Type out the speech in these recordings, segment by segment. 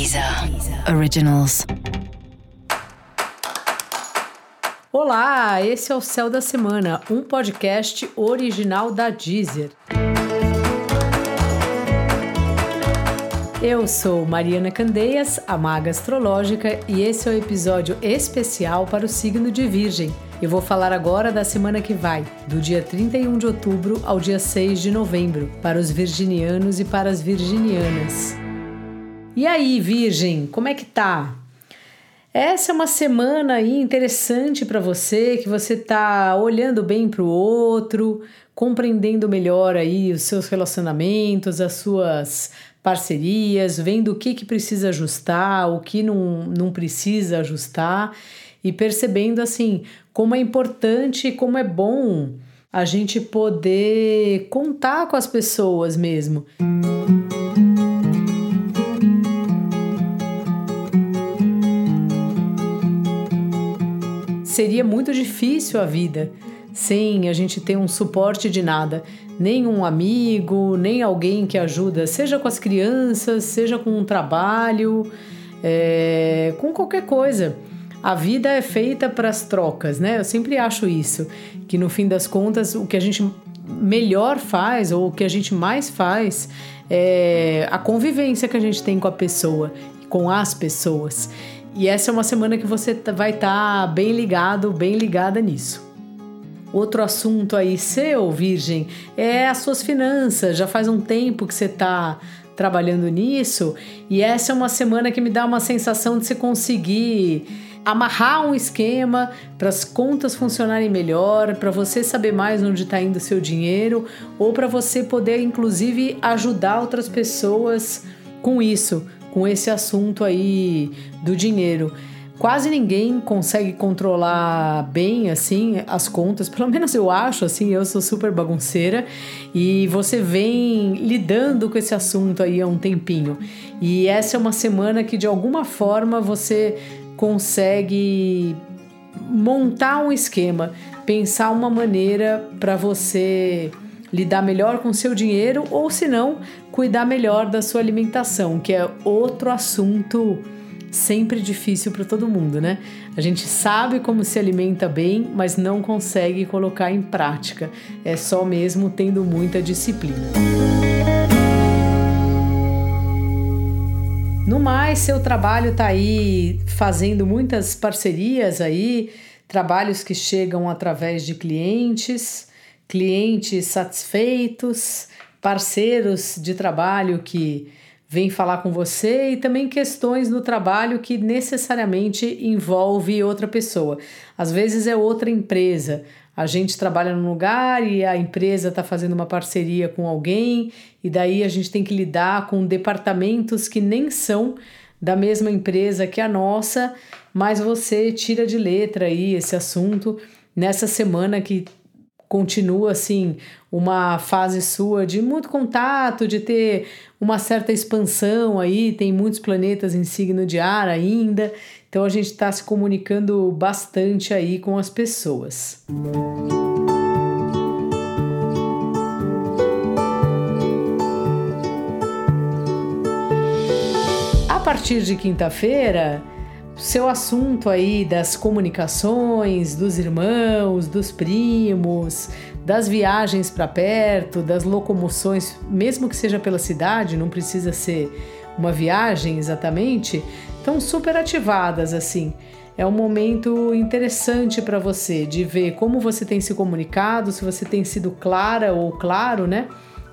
Deezer Originals. Olá, esse é o Céu da Semana, um podcast original da Deezer. Eu sou Mariana Candeias, a maga astrológica, e esse é o um episódio especial para o signo de Virgem. Eu vou falar agora da semana que vai, do dia 31 de outubro ao dia 6 de novembro, para os virginianos e para as virginianas. E aí, Virgem, como é que tá? Essa é uma semana aí interessante para você, que você tá olhando bem para o outro, compreendendo melhor aí os seus relacionamentos, as suas parcerias, vendo o que, que precisa ajustar, o que não, não precisa ajustar e percebendo assim como é importante e como é bom a gente poder contar com as pessoas mesmo. Seria muito difícil a vida sem a gente ter um suporte de nada, nem um amigo, nem alguém que ajuda, seja com as crianças, seja com um trabalho, é, com qualquer coisa. A vida é feita para as trocas, né? Eu sempre acho isso, que no fim das contas o que a gente melhor faz ou o que a gente mais faz é a convivência que a gente tem com a pessoa, com as pessoas. E essa é uma semana que você tá, vai estar tá bem ligado, bem ligada nisso. Outro assunto aí seu, Virgem, é as suas finanças. Já faz um tempo que você está trabalhando nisso e essa é uma semana que me dá uma sensação de você conseguir amarrar um esquema para as contas funcionarem melhor, para você saber mais onde está indo o seu dinheiro ou para você poder, inclusive, ajudar outras pessoas com isso com esse assunto aí do dinheiro. Quase ninguém consegue controlar bem assim as contas, pelo menos eu acho assim, eu sou super bagunceira e você vem lidando com esse assunto aí há um tempinho. E essa é uma semana que de alguma forma você consegue montar um esquema, pensar uma maneira para você lidar melhor com seu dinheiro ou se não, cuidar melhor da sua alimentação, que é outro assunto sempre difícil para todo mundo, né? A gente sabe como se alimenta bem, mas não consegue colocar em prática. É só mesmo tendo muita disciplina. No mais, seu trabalho está aí fazendo muitas parcerias aí, trabalhos que chegam através de clientes clientes satisfeitos, parceiros de trabalho que vêm falar com você e também questões no trabalho que necessariamente envolve outra pessoa. Às vezes é outra empresa. A gente trabalha num lugar e a empresa está fazendo uma parceria com alguém, e daí a gente tem que lidar com departamentos que nem são da mesma empresa que a nossa, mas você tira de letra aí esse assunto nessa semana que continua assim uma fase sua de muito contato, de ter uma certa expansão aí, tem muitos planetas em signo de ar ainda, então a gente está se comunicando bastante aí com as pessoas. A partir de quinta-feira, seu assunto aí das comunicações, dos irmãos, dos primos, das viagens para perto, das locomoções, mesmo que seja pela cidade, não precisa ser uma viagem exatamente, estão super ativadas assim. É um momento interessante para você de ver como você tem se comunicado, se você tem sido clara ou claro, né,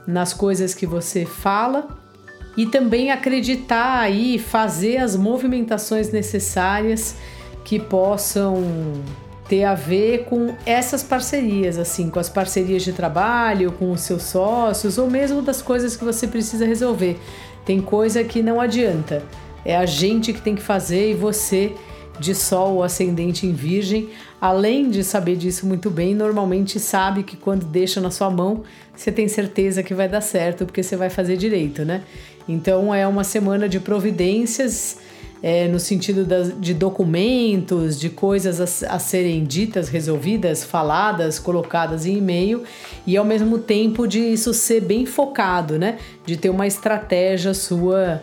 nas coisas que você fala e também acreditar aí, fazer as movimentações necessárias que possam ter a ver com essas parcerias, assim, com as parcerias de trabalho, com os seus sócios ou mesmo das coisas que você precisa resolver. Tem coisa que não adianta, é a gente que tem que fazer e você de Sol ou ascendente em Virgem, além de saber disso muito bem, normalmente sabe que quando deixa na sua mão, você tem certeza que vai dar certo, porque você vai fazer direito, né? Então é uma semana de providências. É, no sentido de documentos, de coisas a, a, serem ditas, resolvidas, faladas, colocadas em e-mail, e ao mesmo tempo de isso ser bem focado, né? De ter uma estratégia sua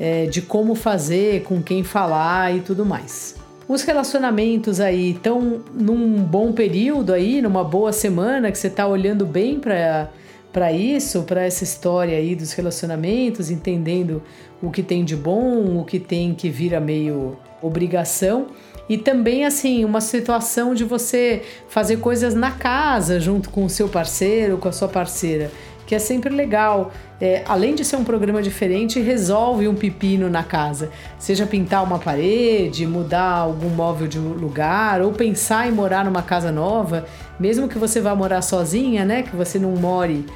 é, de como fazer, com quem falar e tudo mais. Os relacionamentos aí estão num bom período aí, numa boa semana que você está olhando bem para para isso, para essa história aí dos relacionamentos, entendendo o que tem de bom, o que tem que vira meio obrigação. E também, assim, uma situação de você fazer coisas na casa junto com o seu parceiro, com a sua parceira que é sempre legal. É, além de ser um programa diferente, resolve um pepino na casa. Seja pintar uma parede, mudar algum móvel de lugar, ou pensar em morar numa casa nova, mesmo que você vá morar sozinha, né? Que você não more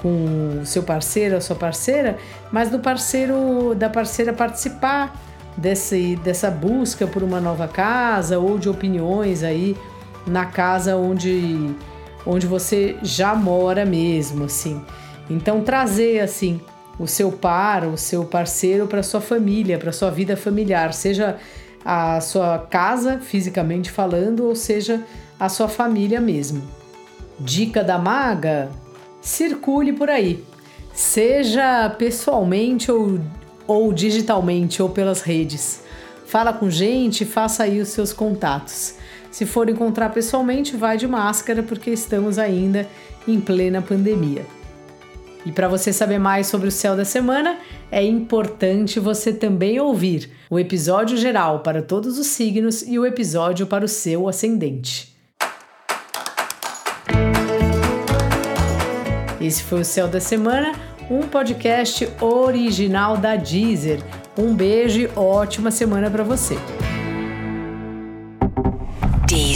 com seu parceiro ou sua parceira, mas do parceiro, da parceira participar desse, dessa busca por uma nova casa ou de opiniões aí na casa onde, onde você já mora mesmo, assim. Então trazer assim o seu par, o seu parceiro para sua família, para sua vida familiar, seja a sua casa fisicamente falando, ou seja a sua família mesmo. Dica da maga: circule por aí, seja pessoalmente ou, ou digitalmente ou pelas redes. Fala com gente, faça aí os seus contatos. Se for encontrar pessoalmente, vai de máscara porque estamos ainda em plena pandemia. E para você saber mais sobre o céu da semana, é importante você também ouvir o episódio geral para todos os signos e o episódio para o seu ascendente. Esse foi o Céu da Semana, um podcast original da Deezer. Um beijo e ótima semana para você.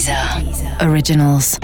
Deezer. Originals.